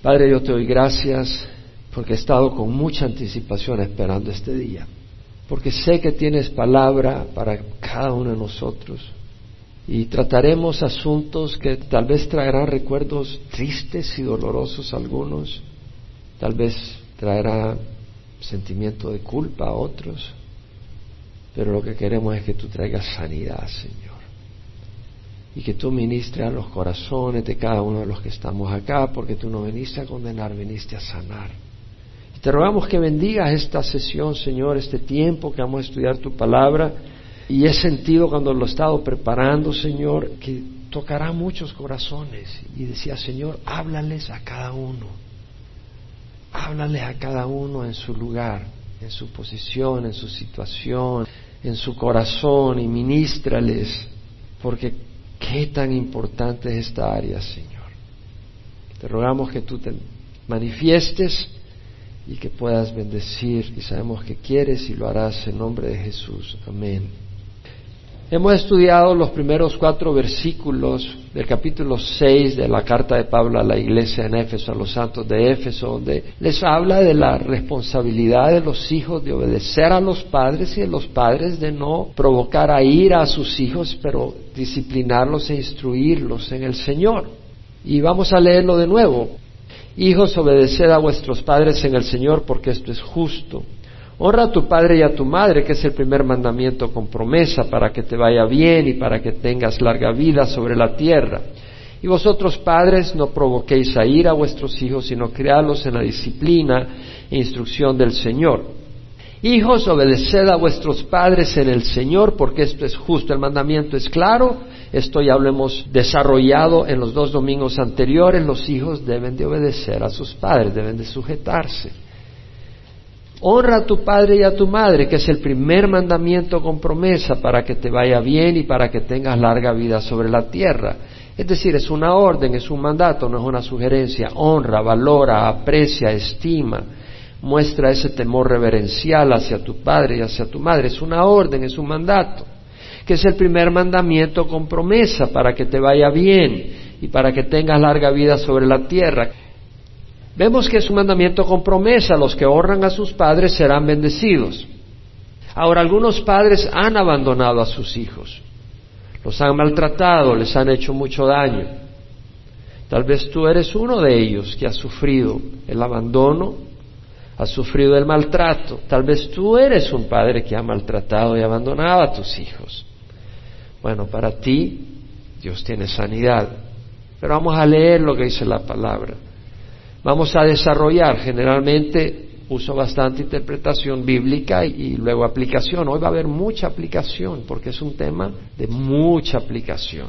Padre, yo te doy gracias porque he estado con mucha anticipación esperando este día, porque sé que tienes palabra para cada uno de nosotros y trataremos asuntos que tal vez traerán recuerdos tristes y dolorosos a algunos, tal vez traerá sentimiento de culpa a otros, pero lo que queremos es que tú traigas sanidad, Señor y que tú ministres a los corazones de cada uno de los que estamos acá, porque tú no viniste a condenar, viniste a sanar. Y te rogamos que bendigas esta sesión, Señor, este tiempo que vamos a estudiar tu palabra. Y he sentido cuando lo he estado preparando, Señor, que tocará muchos corazones. Y decía, Señor, háblales a cada uno. Háblales a cada uno en su lugar, en su posición, en su situación, en su corazón y ministrales, porque Qué tan importante es esta área, Señor. Te rogamos que tú te manifiestes y que puedas bendecir y sabemos que quieres y lo harás en nombre de Jesús. Amén. Hemos estudiado los primeros cuatro versículos del capítulo 6 de la carta de Pablo a la iglesia en Éfeso, a los santos de Éfeso, donde les habla de la responsabilidad de los hijos de obedecer a los padres y de los padres de no provocar a ira a sus hijos, pero disciplinarlos e instruirlos en el Señor. Y vamos a leerlo de nuevo. Hijos, obedeced a vuestros padres en el Señor porque esto es justo. Honra a tu padre y a tu madre, que es el primer mandamiento con promesa, para que te vaya bien y para que tengas larga vida sobre la tierra. Y vosotros, padres, no provoquéis a ir a vuestros hijos, sino criadlos en la disciplina e instrucción del Señor. Hijos, obedeced a vuestros padres en el Señor, porque esto es justo. El mandamiento es claro. Esto ya lo hemos desarrollado en los dos domingos anteriores. Los hijos deben de obedecer a sus padres, deben de sujetarse. Honra a tu padre y a tu madre, que es el primer mandamiento con promesa para que te vaya bien y para que tengas larga vida sobre la tierra. Es decir, es una orden, es un mandato, no es una sugerencia. Honra, valora, aprecia, estima, muestra ese temor reverencial hacia tu padre y hacia tu madre. Es una orden, es un mandato, que es el primer mandamiento con promesa para que te vaya bien y para que tengas larga vida sobre la tierra. Vemos que es un mandamiento con promesa, los que honran a sus padres serán bendecidos. Ahora, algunos padres han abandonado a sus hijos, los han maltratado, les han hecho mucho daño. Tal vez tú eres uno de ellos que ha sufrido el abandono, ha sufrido el maltrato. Tal vez tú eres un padre que ha maltratado y abandonado a tus hijos. Bueno, para ti Dios tiene sanidad. Pero vamos a leer lo que dice la palabra vamos a desarrollar. Generalmente uso bastante interpretación bíblica y, luego aplicación. Hoy va a haber mucha aplicación porque es un tema de mucha aplicación.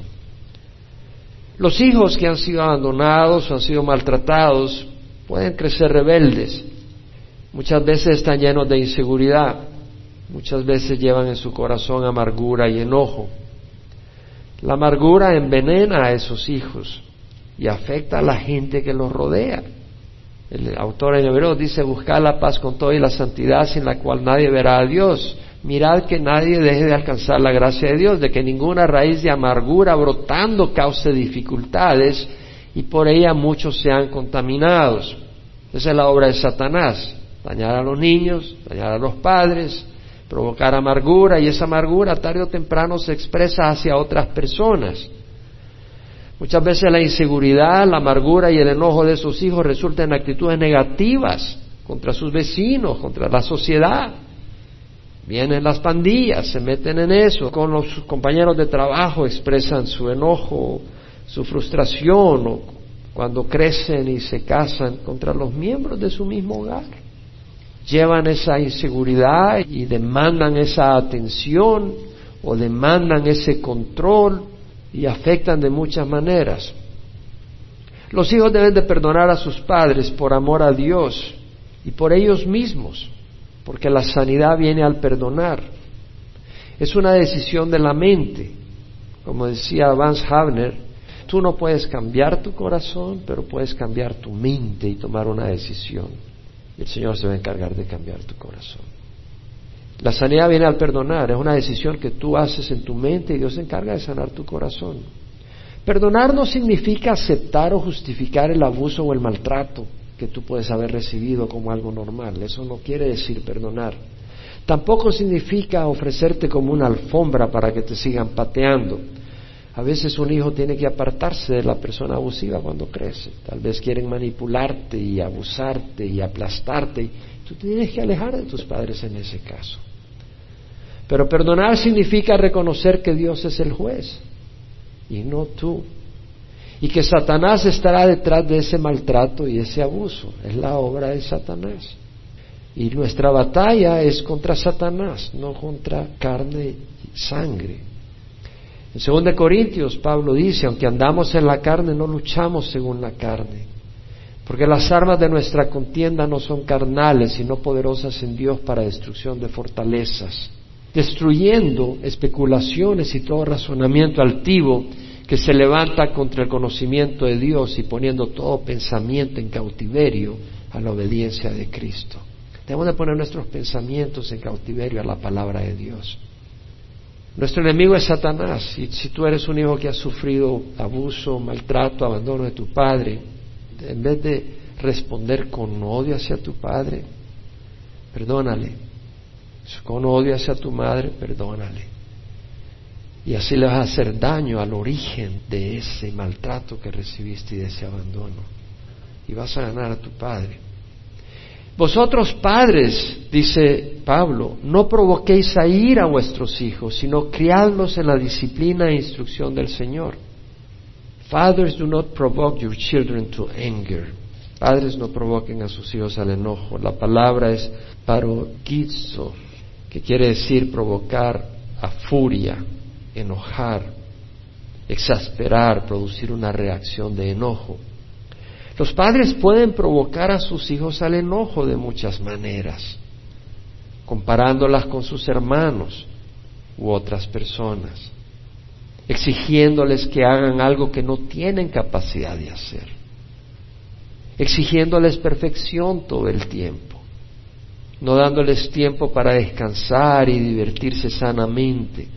Los hijos que han sido abandonados o han sido maltratados pueden crecer rebeldes. Muchas veces están llenos de inseguridad. Muchas veces llevan en su corazón amargura y enojo. La amargura envenena a esos hijos y afecta a la gente que los rodea. El autor en hebreo dice, buscar la paz con todo y la santidad sin la cual nadie verá a Dios. Mirad que nadie deje de alcanzar la gracia de Dios, de que ninguna raíz de amargura brotando cause dificultades y por ella muchos sean contaminados. Esa es la obra de Satanás, dañar a los niños, dañar a los padres, provocar amargura y esa amargura tarde o temprano se expresa hacia otras personas. Muchas veces la inseguridad, la amargura y el enojo de sus hijos resultan en actitudes negativas contra sus vecinos, contra la sociedad. Vienen las pandillas, se meten en eso, con los compañeros de trabajo expresan su enojo, su frustración, o cuando crecen y se casan contra los miembros de su mismo hogar. Llevan esa inseguridad y demandan esa atención o demandan ese control y afectan de muchas maneras. Los hijos deben de perdonar a sus padres por amor a Dios y por ellos mismos, porque la sanidad viene al perdonar. Es una decisión de la mente. Como decía Vance Havner, tú no puedes cambiar tu corazón, pero puedes cambiar tu mente y tomar una decisión. El Señor se va a encargar de cambiar tu corazón. La sanidad viene al perdonar, es una decisión que tú haces en tu mente y Dios se encarga de sanar tu corazón. Perdonar no significa aceptar o justificar el abuso o el maltrato que tú puedes haber recibido como algo normal. Eso no quiere decir perdonar. Tampoco significa ofrecerte como una alfombra para que te sigan pateando. A veces un hijo tiene que apartarse de la persona abusiva cuando crece. Tal vez quieren manipularte y abusarte y aplastarte. Tú tienes que alejar de tus padres en ese caso. Pero perdonar significa reconocer que Dios es el juez y no tú. Y que Satanás estará detrás de ese maltrato y ese abuso. Es la obra de Satanás. Y nuestra batalla es contra Satanás, no contra carne y sangre. En 2 Corintios, Pablo dice, aunque andamos en la carne, no luchamos según la carne. Porque las armas de nuestra contienda no son carnales, sino poderosas en Dios para destrucción de fortalezas destruyendo especulaciones y todo razonamiento altivo que se levanta contra el conocimiento de Dios y poniendo todo pensamiento en cautiverio a la obediencia de Cristo. Debemos de poner nuestros pensamientos en cautiverio a la palabra de Dios. Nuestro enemigo es Satanás. Y si tú eres un hijo que ha sufrido abuso, maltrato, abandono de tu padre, en vez de responder con odio hacia tu padre, perdónale con odio hacia tu madre, perdónale. Y así le vas a hacer daño al origen de ese maltrato que recibiste y de ese abandono. Y vas a ganar a tu padre. Vosotros padres, dice Pablo, no provoquéis a ir a vuestros hijos, sino criadlos en la disciplina e instrucción del Señor. Fathers do not provoke your children to anger. Padres no provoquen a sus hijos al enojo. La palabra es parogizo, que quiere decir provocar a furia, enojar, exasperar, producir una reacción de enojo. Los padres pueden provocar a sus hijos al enojo de muchas maneras, comparándolas con sus hermanos u otras personas, exigiéndoles que hagan algo que no tienen capacidad de hacer, exigiéndoles perfección todo el tiempo no dándoles tiempo para descansar y divertirse sanamente,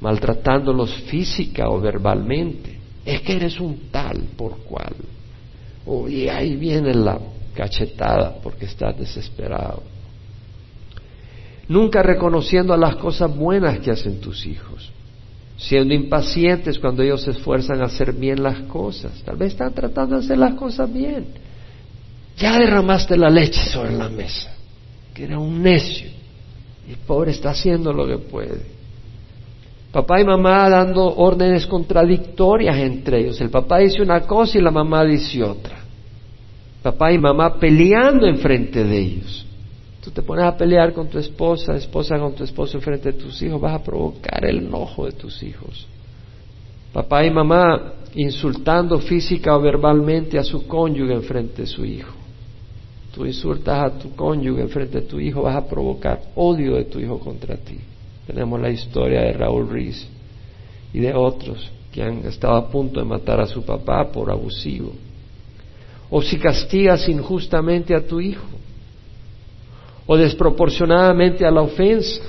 maltratándolos física o verbalmente. Es que eres un tal por cual. O y ahí viene la cachetada porque estás desesperado. Nunca reconociendo las cosas buenas que hacen tus hijos, siendo impacientes cuando ellos se esfuerzan a hacer bien las cosas. Tal vez están tratando de hacer las cosas bien. Ya derramaste la leche sobre la mesa que era un necio. Y el pobre está haciendo lo que puede. Papá y mamá dando órdenes contradictorias entre ellos. El papá dice una cosa y la mamá dice otra. Papá y mamá peleando enfrente de ellos. Tú te pones a pelear con tu esposa, esposa con tu esposo enfrente de tus hijos, vas a provocar el enojo de tus hijos. Papá y mamá insultando física o verbalmente a su cónyuge enfrente de su hijo tú insultas a tu cónyuge frente a tu hijo, vas a provocar odio de tu hijo contra ti. Tenemos la historia de Raúl Ruiz y de otros que han estado a punto de matar a su papá por abusivo. O si castigas injustamente a tu hijo, o desproporcionadamente a la ofensa.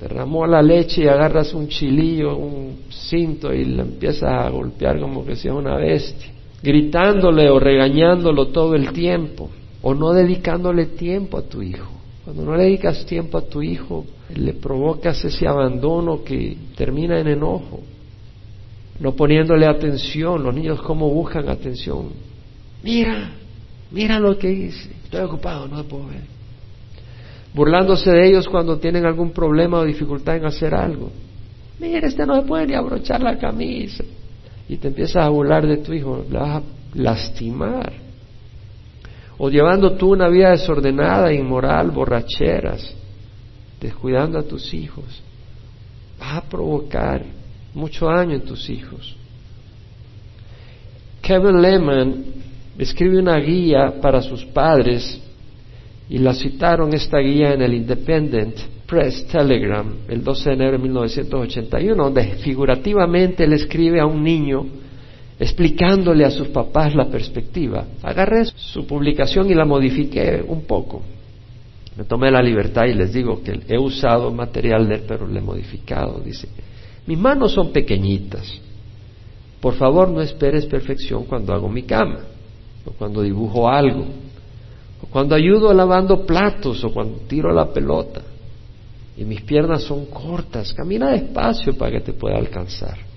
Derramó la leche y agarras un chilillo, un cinto y le empiezas a golpear como que sea una bestia, gritándole o regañándolo todo el tiempo o no dedicándole tiempo a tu hijo. Cuando no le dedicas tiempo a tu hijo, le provocas ese abandono que termina en enojo. No poniéndole atención, los niños cómo buscan atención. Mira, mira lo que hice. Estoy ocupado, no puedo ver. Burlándose de ellos cuando tienen algún problema o dificultad en hacer algo. Mira, este no se puede ni abrochar la camisa. Y te empiezas a burlar de tu hijo, le vas a lastimar o llevando tú una vida desordenada, inmoral, borracheras, descuidando a tus hijos, vas a provocar mucho daño en tus hijos. Kevin Lehman escribe una guía para sus padres y la citaron esta guía en el Independent Press Telegram el 12 de enero de 1981, donde figurativamente él escribe a un niño explicándole a sus papás la perspectiva. Agarré su publicación y la modifiqué un poco. Me tomé la libertad y les digo que he usado material de él, pero le he modificado. Dice, mis manos son pequeñitas, Por favor, no esperes perfección cuando hago mi cama, o cuando dibujo algo, o cuando ayudo lavando platos, o cuando tiro la pelota. Y mis piernas son cortas. Camina despacio para que te pueda alcanzar.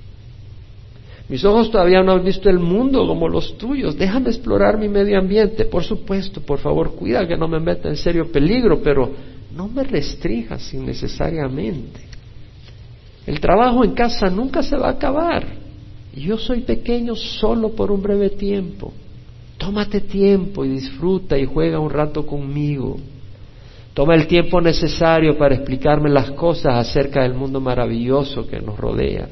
Mis ojos todavía no han visto el mundo como los tuyos. Déjame explorar mi medio ambiente. Por supuesto, por favor, cuida que no me meta en serio peligro, pero no me restringas innecesariamente. El trabajo en casa nunca se va a acabar. Yo soy pequeño solo por un breve tiempo. Tómate tiempo y disfruta y juega un rato conmigo. Toma el tiempo necesario para explicarme las cosas acerca del mundo maravilloso que nos rodea.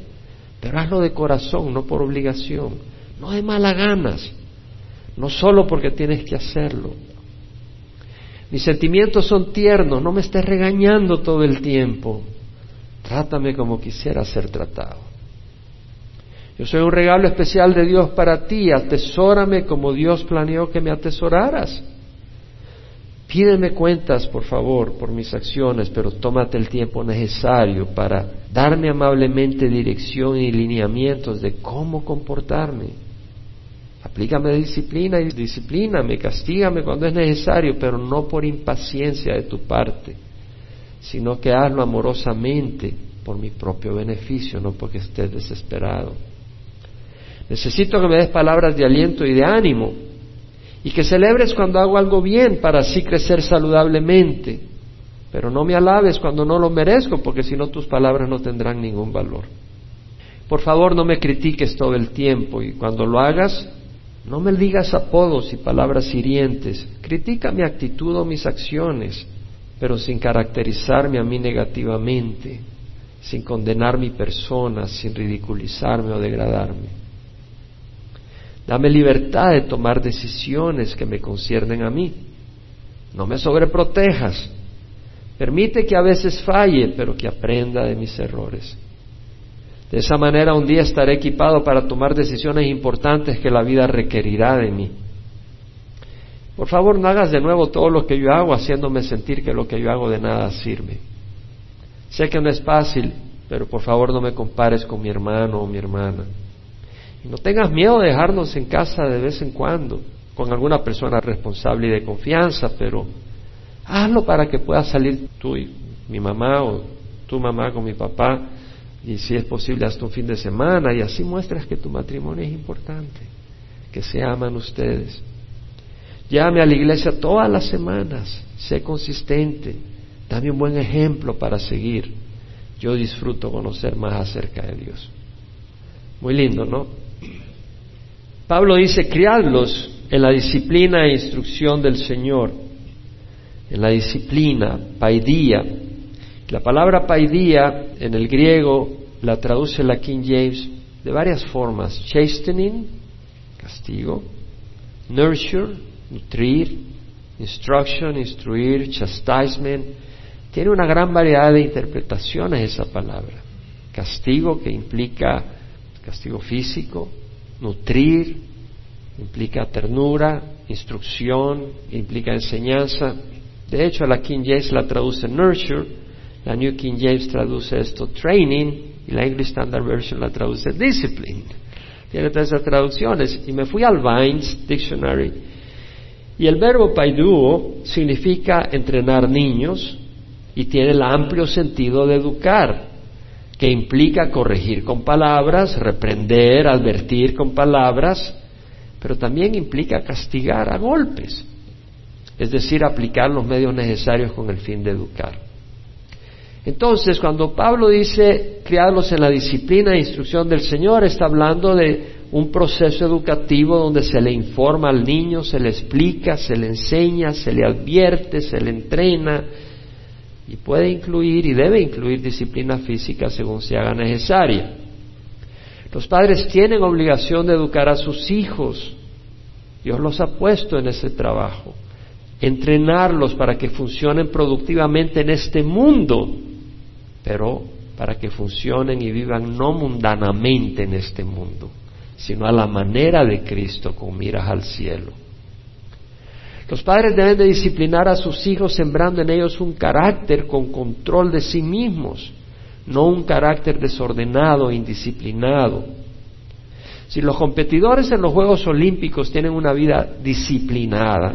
Pero hazlo de corazón, no por obligación, no de mala ganas, no solo porque tienes que hacerlo. Mis sentimientos son tiernos, no me estés regañando todo el tiempo. Trátame como quisiera ser tratado. Yo soy un regalo especial de Dios para ti, atesórame como Dios planeó que me atesoraras. Pídeme cuentas, por favor, por mis acciones, pero tómate el tiempo necesario para darme amablemente dirección y lineamientos de cómo comportarme. Aplícame disciplina y disciplíname, castígame cuando es necesario, pero no por impaciencia de tu parte sino que hazlo amorosamente por mi propio beneficio, no porque estés desesperado. Necesito que me des palabras de aliento y de ánimo y que celebres cuando hago algo bien para así crecer saludablemente, pero no me alabes cuando no lo merezco porque si no tus palabras no tendrán ningún valor. Por favor no me critiques todo el tiempo y cuando lo hagas no me digas apodos y palabras hirientes, critica mi actitud o mis acciones pero sin caracterizarme a mí negativamente, sin condenar mi persona, sin ridiculizarme o degradarme. Dame libertad de tomar decisiones que me conciernen a mí. No me sobreprotejas. Permite que a veces falle, pero que aprenda de mis errores. De esa manera un día estaré equipado para tomar decisiones importantes que la vida requerirá de mí. Por favor, no hagas de nuevo todo lo que yo hago haciéndome sentir que lo que yo hago de nada sirve. Sé que no es fácil, pero por favor no me compares con mi hermano o mi hermana. No tengas miedo de dejarnos en casa de vez en cuando con alguna persona responsable y de confianza, pero hazlo para que puedas salir tú y mi mamá o tu mamá con mi papá y si es posible hasta un fin de semana y así muestras que tu matrimonio es importante, que se aman ustedes. Llame a la iglesia todas las semanas, sé consistente, dame un buen ejemplo para seguir. Yo disfruto conocer más acerca de Dios. Muy lindo, ¿no? Pablo dice, criadlos en la disciplina e instrucción del Señor, en la disciplina, paidía. La palabra paidía en el griego la traduce la King James de varias formas. Chastening, castigo, nurture, nutrir, instruction, instruir, chastisement. Tiene una gran variedad de interpretaciones esa palabra. Castigo que implica castigo físico, nutrir implica ternura, instrucción, implica enseñanza. De hecho, la King James la traduce nurture, la New King James traduce esto training y la English Standard Version la traduce discipline. Tiene tres traducciones y me fui al Vines Dictionary y el verbo paiduo significa entrenar niños y tiene el amplio sentido de educar, que implica corregir con palabras, reprender, advertir con palabras, pero también implica castigar a golpes, es decir, aplicar los medios necesarios con el fin de educar. Entonces, cuando Pablo dice criarlos en la disciplina e instrucción del Señor, está hablando de un proceso educativo donde se le informa al niño, se le explica, se le enseña, se le advierte, se le entrena y puede incluir y debe incluir disciplina física según se haga necesaria. Los padres tienen obligación de educar a sus hijos. Dios los ha puesto en ese trabajo. Entrenarlos para que funcionen productivamente en este mundo, pero para que funcionen y vivan no mundanamente en este mundo sino a la manera de Cristo con miras al cielo. Los padres deben de disciplinar a sus hijos sembrando en ellos un carácter con control de sí mismos, no un carácter desordenado e indisciplinado. Si los competidores en los Juegos Olímpicos tienen una vida disciplinada,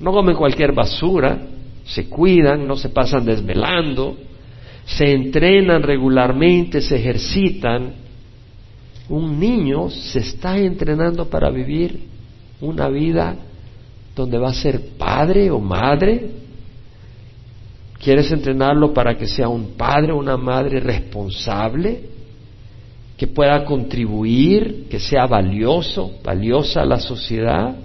no comen cualquier basura, se cuidan, no se pasan desvelando, se entrenan regularmente, se ejercitan, un niño se está entrenando para vivir una vida donde va a ser padre o madre. ¿Quieres entrenarlo para que sea un padre o una madre responsable? que pueda contribuir, que sea valioso, valiosa a la sociedad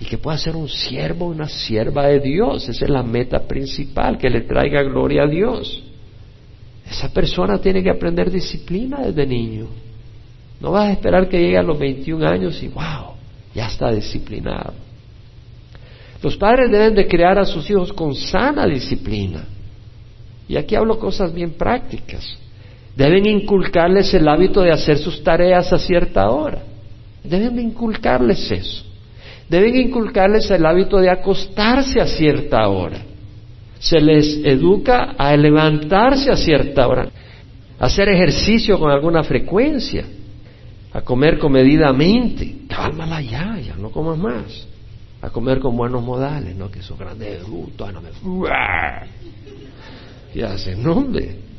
y que pueda ser un siervo, una sierva de Dios. Esa es la meta principal, que le traiga gloria a Dios. Esa persona tiene que aprender disciplina desde niño. No vas a esperar que llegue a los 21 años y wow, ya está disciplinado. Los padres deben de crear a sus hijos con sana disciplina. Y aquí hablo cosas bien prácticas. Deben inculcarles el hábito de hacer sus tareas a cierta hora. Deben inculcarles eso. Deben inculcarles el hábito de acostarse a cierta hora. Se les educa a levantarse a cierta hora, a hacer ejercicio con alguna frecuencia, a comer comedidamente. Cálmala ya, ya no comas más. A comer con buenos modales, no que esos grandes brutos, no me... Y hacen, nombre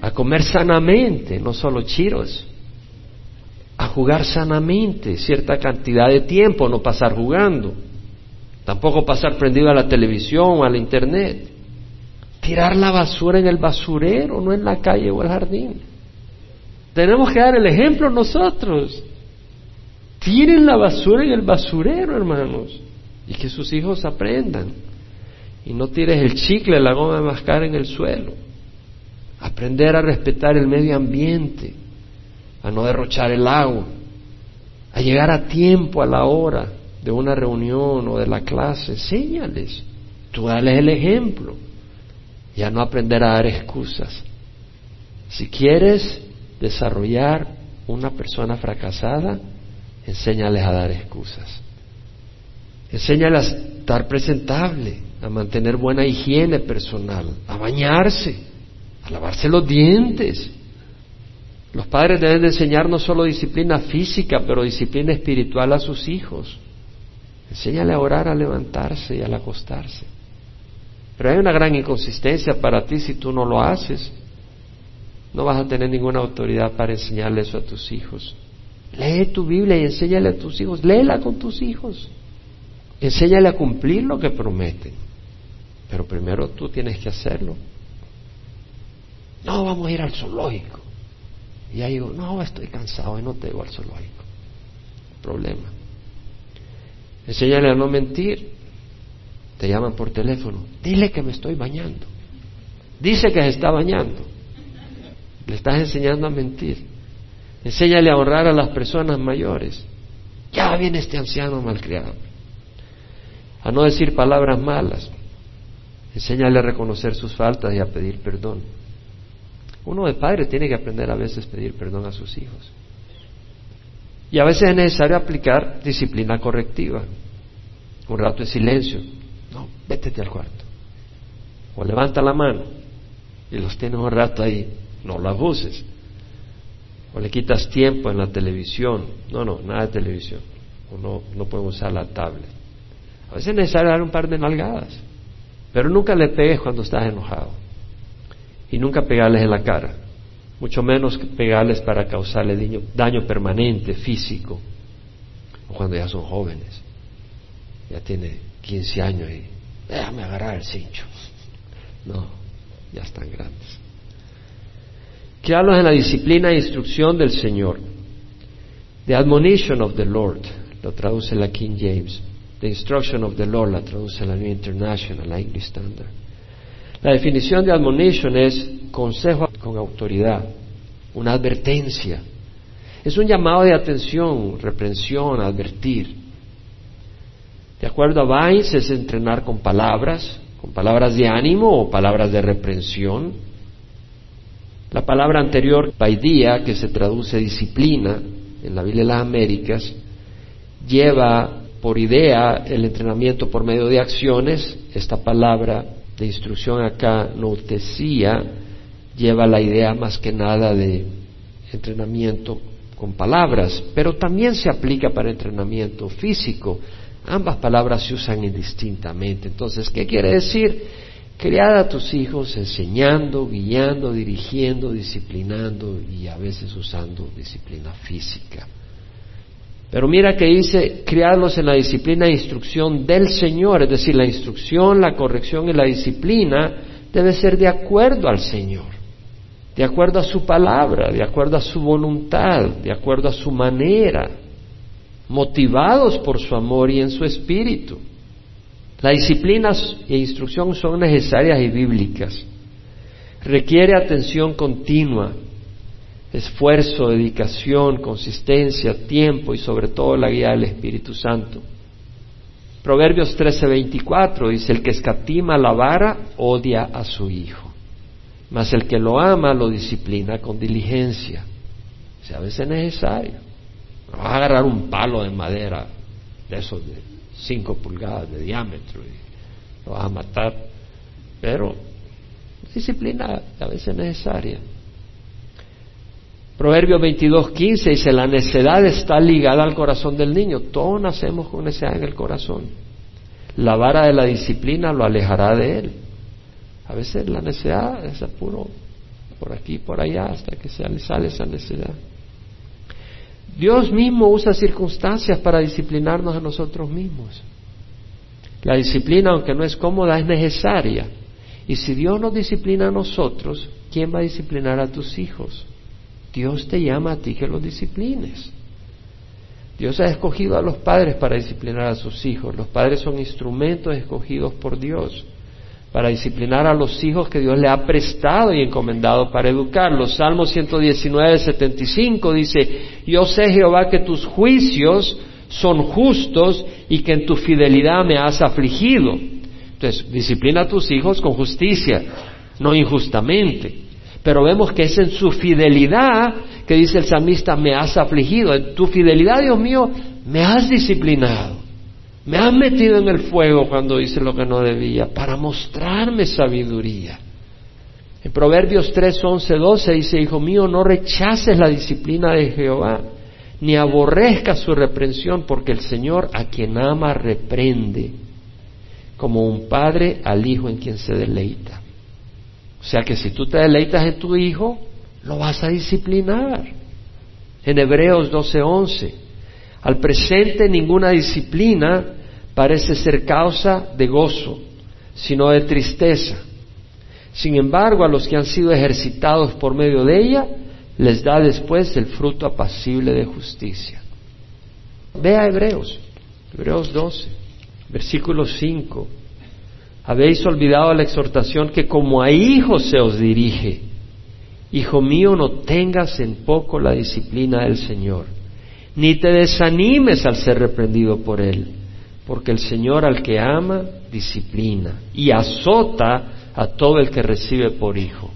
a comer sanamente, no solo chiros, a jugar sanamente cierta cantidad de tiempo, no pasar jugando, tampoco pasar prendido a la televisión o al internet, tirar la basura en el basurero, no en la calle o el jardín. Tenemos que dar el ejemplo nosotros. Tiren la basura en el basurero, hermanos, y que sus hijos aprendan. Y no tires el chicle, la goma de mascar en el suelo aprender a respetar el medio ambiente, a no derrochar el agua, a llegar a tiempo a la hora de una reunión o de la clase, enséñales, tú dales el ejemplo y a no aprender a dar excusas. Si quieres desarrollar una persona fracasada, enséñales a dar excusas. Enséñales a estar presentable, a mantener buena higiene personal, a bañarse, lavarse los dientes. Los padres deben de enseñar no solo disciplina física, pero disciplina espiritual a sus hijos. Enséñale a orar, a levantarse y al acostarse. Pero hay una gran inconsistencia para ti si tú no lo haces. No vas a tener ninguna autoridad para enseñarle eso a tus hijos. Lee tu Biblia y enséñale a tus hijos. Léela con tus hijos. Enséñale a cumplir lo que prometen. Pero primero tú tienes que hacerlo. No, vamos a ir al zoológico. Y ahí digo, no, estoy cansado y no te voy al zoológico. Problema. Enséñale a no mentir. Te llaman por teléfono. Dile que me estoy bañando. Dice que se está bañando. Le estás enseñando a mentir. Enséñale a honrar a las personas mayores. Ya viene este anciano malcriado. A no decir palabras malas. Enséñale a reconocer sus faltas y a pedir perdón. Uno de padre tiene que aprender a veces pedir perdón a sus hijos. Y a veces es necesario aplicar disciplina correctiva. Un rato de silencio. No, vétete al cuarto. O levanta la mano y los tienes un rato ahí. No lo abuses. O le quitas tiempo en la televisión. No, no, nada de televisión. O no, no pueden usar la tablet. A veces es necesario dar un par de nalgadas. Pero nunca le pegues cuando estás enojado y nunca pegarles en la cara, mucho menos pegarles para causarle daño, permanente, físico, o cuando ya son jóvenes, ya tiene 15 años y déjame agarrar el cincho. No, ya están grandes. ¿Qué hablas en la disciplina e instrucción del Señor? The admonition of the Lord, lo traduce la King James. The instruction of the Lord, la traduce la New International, la English Standard. La definición de admonition es consejo con autoridad, una advertencia. Es un llamado de atención, reprensión, advertir. De acuerdo a Vines es entrenar con palabras, con palabras de ánimo o palabras de reprensión. La palabra anterior, paidía, que se traduce disciplina en la Biblia de las Américas, lleva por idea el entrenamiento por medio de acciones. Esta palabra de instrucción acá, noutesía, lleva la idea más que nada de entrenamiento con palabras, pero también se aplica para entrenamiento físico. Ambas palabras se usan indistintamente. Entonces, ¿qué quiere decir? Criar a tus hijos enseñando, guiando, dirigiendo, disciplinando y a veces usando disciplina física. Pero mira que dice criarlos en la disciplina e instrucción del Señor, es decir, la instrucción, la corrección y la disciplina debe ser de acuerdo al Señor, de acuerdo a su palabra, de acuerdo a su voluntad, de acuerdo a su manera, motivados por su amor y en su espíritu. Las disciplinas e instrucción son necesarias y bíblicas. Requiere atención continua, esfuerzo, dedicación, consistencia, tiempo y sobre todo la guía del Espíritu Santo. Proverbios 13:24 dice, el que escatima la vara odia a su hijo, mas el que lo ama lo disciplina con diligencia. O sea, a veces es necesario. No vas a agarrar un palo de madera de esos de 5 pulgadas de diámetro y lo vas a matar, pero disciplina a veces es necesaria. Proverbio 22.15 dice, la necedad está ligada al corazón del niño. Todos nacemos con necedad en el corazón. La vara de la disciplina lo alejará de él. A veces la necedad es puro por aquí, por allá, hasta que se sale esa necedad. Dios mismo usa circunstancias para disciplinarnos a nosotros mismos. La disciplina, aunque no es cómoda, es necesaria. Y si Dios nos disciplina a nosotros, ¿quién va a disciplinar a tus hijos? Dios te llama a ti que los disciplines. Dios ha escogido a los padres para disciplinar a sus hijos. Los padres son instrumentos escogidos por Dios para disciplinar a los hijos que Dios le ha prestado y encomendado para educarlos. Salmo 119, 75 dice, yo sé Jehová que tus juicios son justos y que en tu fidelidad me has afligido. Entonces, disciplina a tus hijos con justicia, no injustamente. Pero vemos que es en su fidelidad que dice el salmista, me has afligido. En tu fidelidad, Dios mío, me has disciplinado. Me has metido en el fuego cuando hice lo que no debía, para mostrarme sabiduría. En Proverbios 3, 11, 12 dice, Hijo mío, no rechaces la disciplina de Jehová, ni aborrezcas su reprensión, porque el Señor a quien ama reprende, como un padre al hijo en quien se deleita. O sea que si tú te deleitas en tu hijo, lo vas a disciplinar. En Hebreos 12:11, al presente ninguna disciplina parece ser causa de gozo, sino de tristeza. Sin embargo, a los que han sido ejercitados por medio de ella, les da después el fruto apacible de justicia. Vea Hebreos, Hebreos 12, versículo 5. Habéis olvidado la exhortación que como a hijos se os dirige. Hijo mío, no tengas en poco la disciplina del Señor, ni te desanimes al ser reprendido por Él, porque el Señor al que ama, disciplina y azota a todo el que recibe por hijo.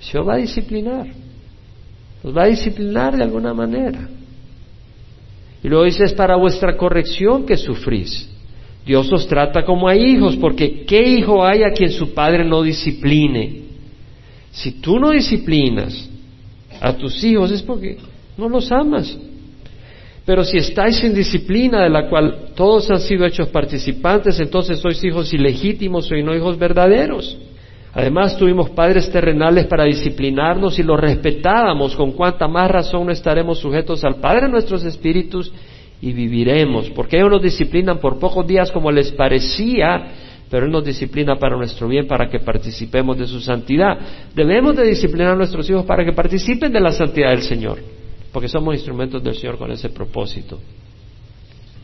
Se os va a disciplinar, os va a disciplinar de alguna manera. Y luego dice, es para vuestra corrección que sufrís. Dios os trata como a hijos, porque ¿qué hijo hay a quien su padre no discipline? Si tú no disciplinas a tus hijos es porque no los amas. Pero si estáis en disciplina de la cual todos han sido hechos participantes, entonces sois hijos ilegítimos y no hijos verdaderos. Además tuvimos padres terrenales para disciplinarnos y los respetábamos, con cuanta más razón no estaremos sujetos al Padre de nuestros espíritus y viviremos, porque ellos nos disciplinan por pocos días como les parecía, pero Él nos disciplina para nuestro bien, para que participemos de su santidad. Debemos de disciplinar a nuestros hijos para que participen de la santidad del Señor, porque somos instrumentos del Señor con ese propósito.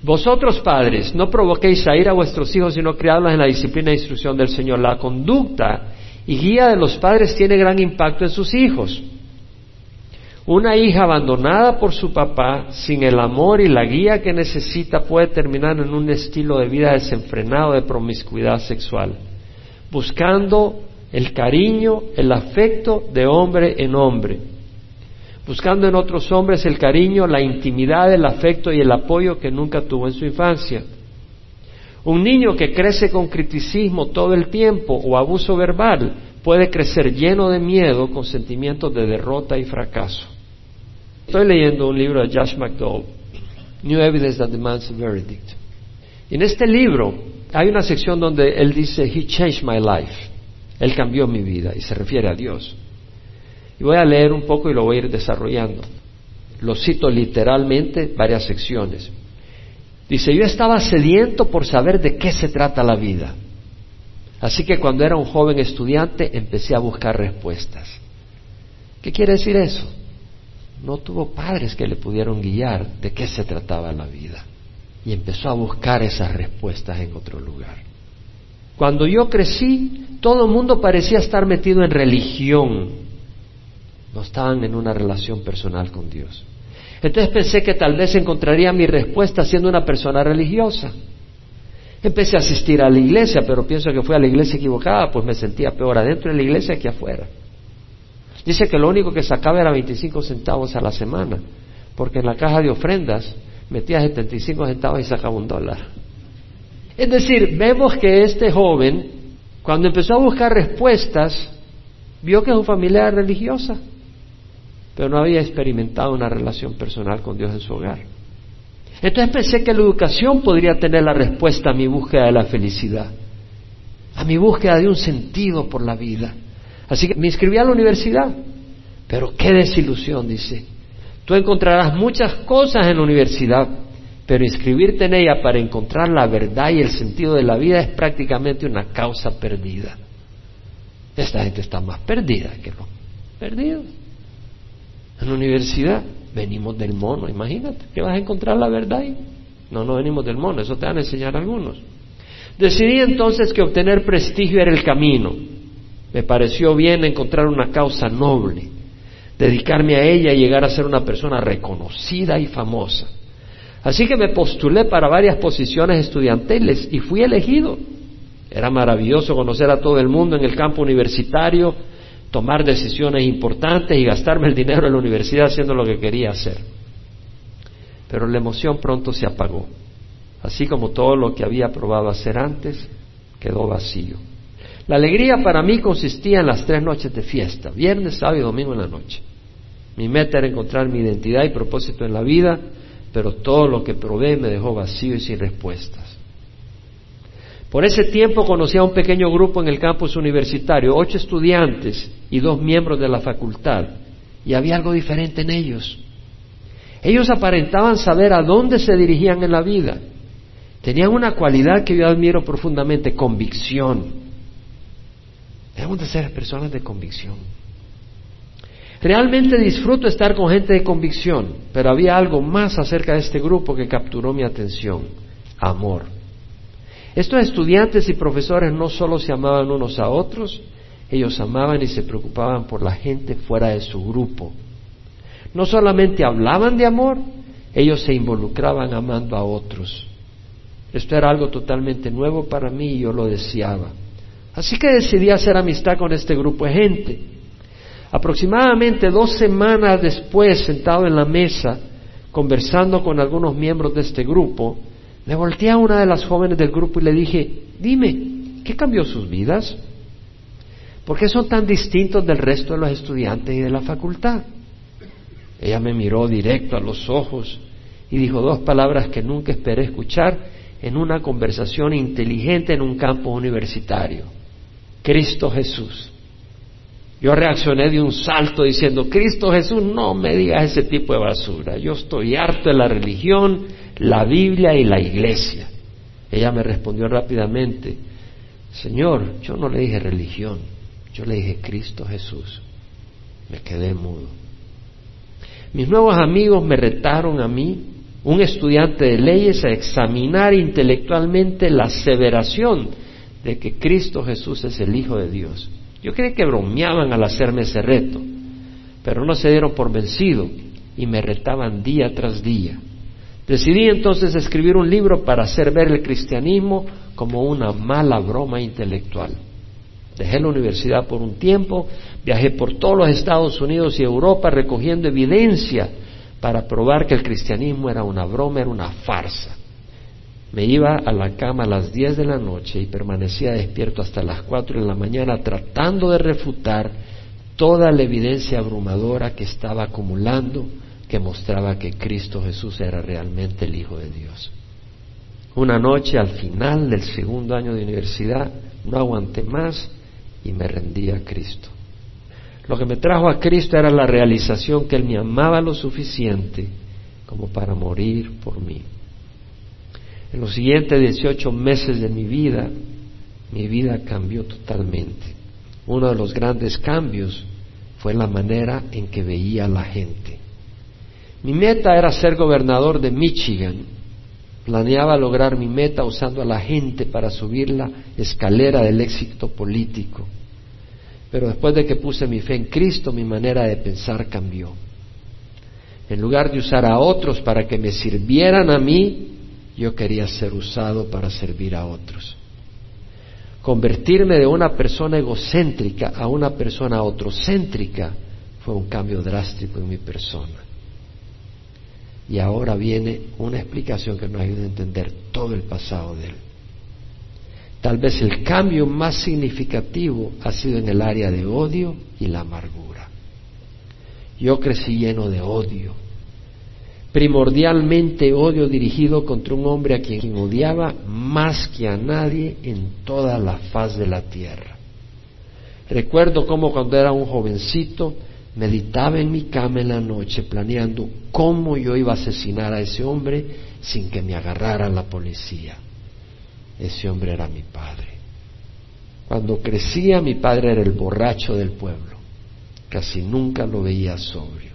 Vosotros padres, no provoquéis a ir a vuestros hijos, sino criadlos en la disciplina e instrucción del Señor. La conducta y guía de los padres tiene gran impacto en sus hijos. Una hija abandonada por su papá, sin el amor y la guía que necesita, puede terminar en un estilo de vida desenfrenado de promiscuidad sexual, buscando el cariño, el afecto de hombre en hombre, buscando en otros hombres el cariño, la intimidad, el afecto y el apoyo que nunca tuvo en su infancia. Un niño que crece con criticismo todo el tiempo o abuso verbal puede crecer lleno de miedo con sentimientos de derrota y fracaso. Estoy leyendo un libro de Josh McDowell, New Evidence That Demands a Verdict. En este libro hay una sección donde él dice, He changed my life. Él cambió mi vida y se refiere a Dios. Y voy a leer un poco y lo voy a ir desarrollando. Lo cito literalmente, varias secciones. Dice, yo estaba sediento por saber de qué se trata la vida. Así que cuando era un joven estudiante empecé a buscar respuestas. ¿Qué quiere decir eso? No tuvo padres que le pudieron guiar de qué se trataba la vida. Y empezó a buscar esas respuestas en otro lugar. Cuando yo crecí, todo el mundo parecía estar metido en religión. No estaban en una relación personal con Dios. Entonces pensé que tal vez encontraría mi respuesta siendo una persona religiosa. Empecé a asistir a la iglesia, pero pienso que fui a la iglesia equivocada, pues me sentía peor adentro de la iglesia que afuera. Dice que lo único que sacaba era 25 centavos a la semana, porque en la caja de ofrendas metía 75 centavos y sacaba un dólar. Es decir, vemos que este joven, cuando empezó a buscar respuestas, vio que su familia era religiosa pero no había experimentado una relación personal con Dios en su hogar. Entonces pensé que la educación podría tener la respuesta a mi búsqueda de la felicidad, a mi búsqueda de un sentido por la vida. Así que me inscribí a la universidad, pero qué desilusión, dice. Tú encontrarás muchas cosas en la universidad, pero inscribirte en ella para encontrar la verdad y el sentido de la vida es prácticamente una causa perdida. Esta gente está más perdida que los perdidos en la universidad. Venimos del mono, imagínate, que vas a encontrar la verdad ahí. No, no venimos del mono, eso te van a enseñar algunos. Decidí entonces que obtener prestigio era el camino. Me pareció bien encontrar una causa noble, dedicarme a ella y llegar a ser una persona reconocida y famosa. Así que me postulé para varias posiciones estudiantiles y fui elegido. Era maravilloso conocer a todo el mundo en el campo universitario, tomar decisiones importantes y gastarme el dinero en la universidad haciendo lo que quería hacer. Pero la emoción pronto se apagó. Así como todo lo que había probado hacer antes quedó vacío. La alegría para mí consistía en las tres noches de fiesta, viernes, sábado y domingo en la noche. Mi meta era encontrar mi identidad y propósito en la vida, pero todo lo que probé me dejó vacío y sin respuestas. Por ese tiempo conocí a un pequeño grupo en el campus universitario, ocho estudiantes y dos miembros de la facultad, y había algo diferente en ellos. Ellos aparentaban saber a dónde se dirigían en la vida. Tenían una cualidad que yo admiro profundamente, convicción. Debemos de ser personas de convicción. Realmente disfruto estar con gente de convicción, pero había algo más acerca de este grupo que capturó mi atención, amor. Estos estudiantes y profesores no solo se amaban unos a otros, ellos amaban y se preocupaban por la gente fuera de su grupo. No solamente hablaban de amor, ellos se involucraban amando a otros. Esto era algo totalmente nuevo para mí y yo lo deseaba. Así que decidí hacer amistad con este grupo de gente. Aproximadamente dos semanas después, sentado en la mesa, conversando con algunos miembros de este grupo, me volteé a una de las jóvenes del grupo y le dije, dime, ¿qué cambió sus vidas? ¿Por qué son tan distintos del resto de los estudiantes y de la facultad? Ella me miró directo a los ojos y dijo dos palabras que nunca esperé escuchar en una conversación inteligente en un campo universitario. Cristo Jesús. Yo reaccioné de un salto diciendo, Cristo Jesús, no me digas ese tipo de basura. Yo estoy harto de la religión, la Biblia y la iglesia. Ella me respondió rápidamente, Señor, yo no le dije religión, yo le dije Cristo Jesús. Me quedé mudo. Mis nuevos amigos me retaron a mí, un estudiante de leyes, a examinar intelectualmente la aseveración de que Cristo Jesús es el Hijo de Dios. Yo creí que bromeaban al hacerme ese reto, pero no se dieron por vencido y me retaban día tras día. Decidí entonces escribir un libro para hacer ver el cristianismo como una mala broma intelectual. Dejé la universidad por un tiempo, viajé por todos los Estados Unidos y Europa recogiendo evidencia para probar que el cristianismo era una broma, era una farsa. Me iba a la cama a las 10 de la noche y permanecía despierto hasta las 4 de la mañana tratando de refutar toda la evidencia abrumadora que estaba acumulando que mostraba que Cristo Jesús era realmente el Hijo de Dios. Una noche al final del segundo año de universidad no aguanté más y me rendí a Cristo. Lo que me trajo a Cristo era la realización que Él me amaba lo suficiente como para morir por mí. En los siguientes 18 meses de mi vida, mi vida cambió totalmente. Uno de los grandes cambios fue la manera en que veía a la gente. Mi meta era ser gobernador de Michigan. Planeaba lograr mi meta usando a la gente para subir la escalera del éxito político. Pero después de que puse mi fe en Cristo, mi manera de pensar cambió. En lugar de usar a otros para que me sirvieran a mí, yo quería ser usado para servir a otros. Convertirme de una persona egocéntrica a una persona otrocéntrica fue un cambio drástico en mi persona. Y ahora viene una explicación que nos ayuda a entender todo el pasado de él. Tal vez el cambio más significativo ha sido en el área de odio y la amargura. Yo crecí lleno de odio, primordialmente odio dirigido contra un hombre a quien odiaba más que a nadie en toda la faz de la tierra. Recuerdo cómo cuando era un jovencito meditaba en mi cama en la noche planeando cómo yo iba a asesinar a ese hombre sin que me agarrara la policía. Ese hombre era mi padre. Cuando crecía mi padre era el borracho del pueblo. Casi nunca lo veía sobrio.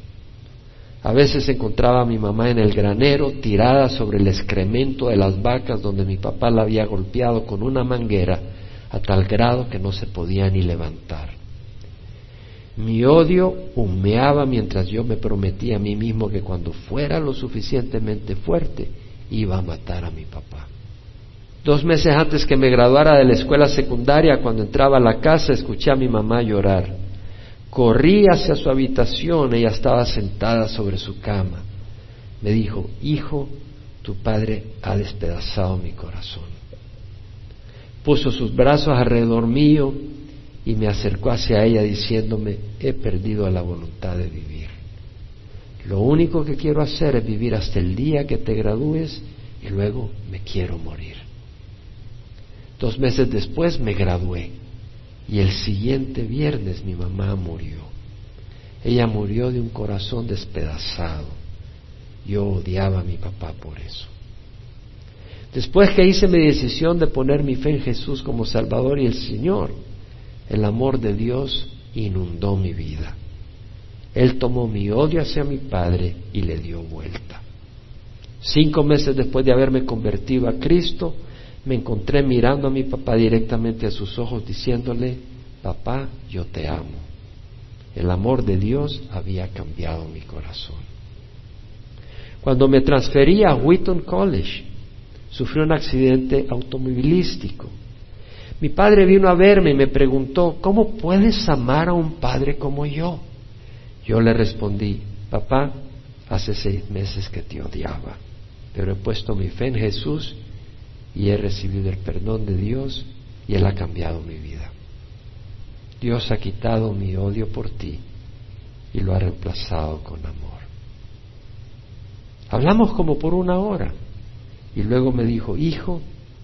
A veces encontraba a mi mamá en el granero tirada sobre el excremento de las vacas donde mi papá la había golpeado con una manguera a tal grado que no se podía ni levantar. Mi odio humeaba mientras yo me prometía a mí mismo que cuando fuera lo suficientemente fuerte iba a matar a mi papá. Dos meses antes que me graduara de la escuela secundaria, cuando entraba a la casa, escuché a mi mamá llorar. Corrí hacia su habitación, ella estaba sentada sobre su cama. Me dijo, hijo, tu padre ha despedazado mi corazón. Puso sus brazos alrededor mío y me acercó hacia ella diciéndome, he perdido la voluntad de vivir. Lo único que quiero hacer es vivir hasta el día que te gradúes y luego me quiero morir. Dos meses después me gradué y el siguiente viernes mi mamá murió. Ella murió de un corazón despedazado. Yo odiaba a mi papá por eso. Después que hice mi decisión de poner mi fe en Jesús como Salvador y el Señor, el amor de Dios inundó mi vida. Él tomó mi odio hacia mi padre y le dio vuelta. Cinco meses después de haberme convertido a Cristo, me encontré mirando a mi papá directamente a sus ojos diciéndole, papá, yo te amo. El amor de Dios había cambiado mi corazón. Cuando me transferí a Wheaton College, sufrí un accidente automovilístico. Mi padre vino a verme y me preguntó, ¿cómo puedes amar a un padre como yo? Yo le respondí, papá, hace seis meses que te odiaba, pero he puesto mi fe en Jesús y he recibido el perdón de Dios y Él ha cambiado mi vida. Dios ha quitado mi odio por ti y lo ha reemplazado con amor. Hablamos como por una hora y luego me dijo, hijo,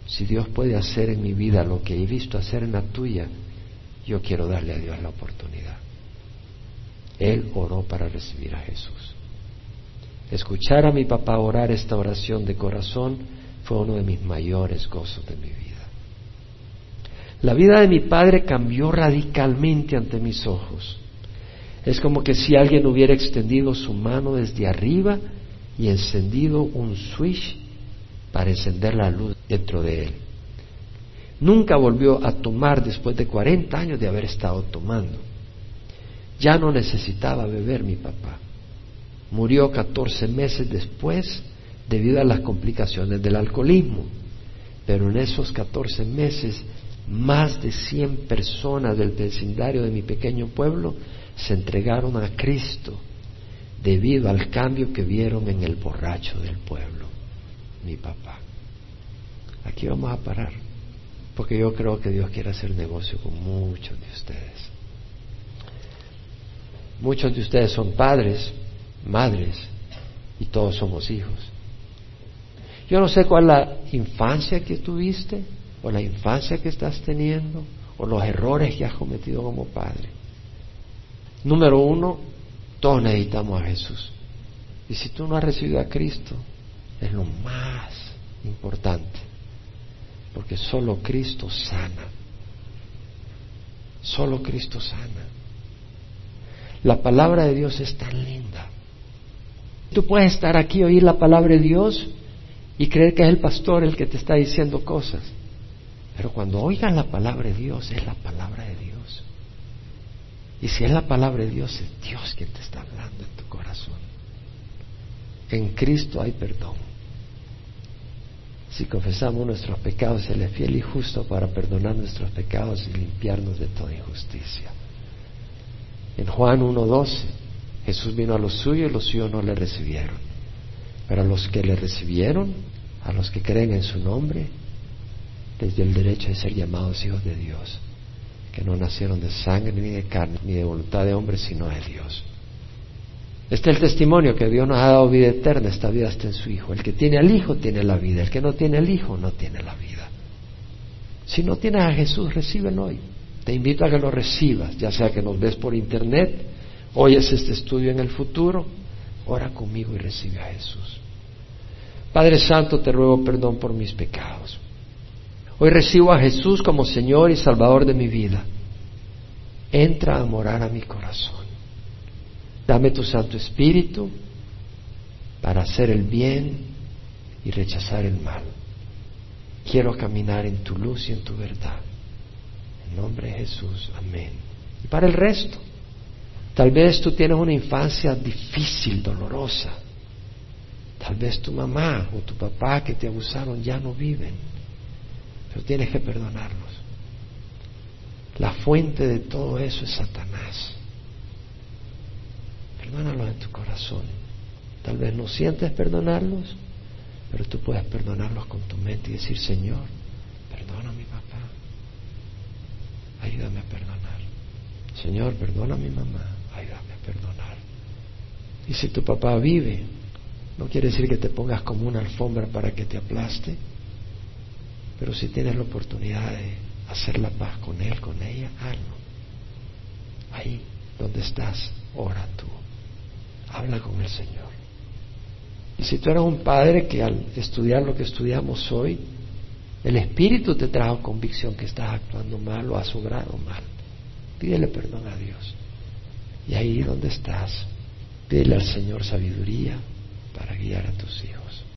si Dios puede hacer en mi vida lo que he visto hacer en la tuya, yo quiero darle a Dios la oportunidad. Él oró para recibir a Jesús. Escuchar a mi papá orar esta oración de corazón fue uno de mis mayores gozos de mi vida. La vida de mi padre cambió radicalmente ante mis ojos. Es como que si alguien hubiera extendido su mano desde arriba y encendido un switch para encender la luz dentro de él. Nunca volvió a tomar después de 40 años de haber estado tomando. Ya no necesitaba beber mi papá. Murió 14 meses después debido a las complicaciones del alcoholismo. Pero en esos 14 meses, más de 100 personas del vecindario de mi pequeño pueblo se entregaron a Cristo debido al cambio que vieron en el borracho del pueblo, mi papá. Aquí vamos a parar, porque yo creo que Dios quiere hacer negocio con muchos de ustedes. Muchos de ustedes son padres, madres, y todos somos hijos. Yo no sé cuál es la infancia que tuviste o la infancia que estás teniendo o los errores que has cometido como padre. Número uno, todos necesitamos a Jesús. Y si tú no has recibido a Cristo, es lo más importante, porque solo Cristo sana. Solo Cristo sana. La palabra de Dios es tan linda. Tú puedes estar aquí, oír la palabra de Dios y creer que es el pastor el que te está diciendo cosas. Pero cuando oigas la palabra de Dios, es la palabra de Dios. Y si es la palabra de Dios, es Dios quien te está hablando en tu corazón. En Cristo hay perdón. Si confesamos nuestros pecados, Él es fiel y justo para perdonar nuestros pecados y limpiarnos de toda injusticia. En Juan 1.12, Jesús vino a los suyos y los suyos no le recibieron. Pero a los que le recibieron, a los que creen en su nombre, les dio el derecho de ser llamados hijos de Dios, que no nacieron de sangre ni de carne ni de voluntad de hombre, sino de Dios. Este es el testimonio que Dios nos ha dado vida eterna, esta vida está en su Hijo. El que tiene al Hijo tiene la vida, el que no tiene al Hijo no tiene la vida. Si no tienes a Jesús, recíbelo hoy. Te invito a que lo recibas, ya sea que nos ves por internet, oyes este estudio en el futuro, ora conmigo y recibe a Jesús. Padre Santo, te ruego perdón por mis pecados. Hoy recibo a Jesús como Señor y Salvador de mi vida. Entra a morar a mi corazón. Dame tu Santo Espíritu para hacer el bien y rechazar el mal. Quiero caminar en tu luz y en tu verdad. En nombre de Jesús, amén. Y para el resto, tal vez tú tienes una infancia difícil, dolorosa. Tal vez tu mamá o tu papá que te abusaron ya no viven, pero tienes que perdonarlos. La fuente de todo eso es Satanás. Perdónalos en tu corazón. Tal vez no sientes perdonarlos, pero tú puedes perdonarlos con tu mente y decir, Señor, perdona a mi papá. Ayúdame a perdonar. Señor, perdona a mi mamá. Ayúdame a perdonar. Y si tu papá vive, no quiere decir que te pongas como una alfombra para que te aplaste, pero si tienes la oportunidad de hacer la paz con él, con ella, hazlo. Ahí donde estás, ora tú. Habla con el Señor. Y si tú eres un padre que al estudiar lo que estudiamos hoy, el Espíritu te trajo convicción que estás actuando mal o has obrado mal, pídele perdón a Dios. Y ahí donde estás, pídele al Señor sabiduría para guiar a tus hijos.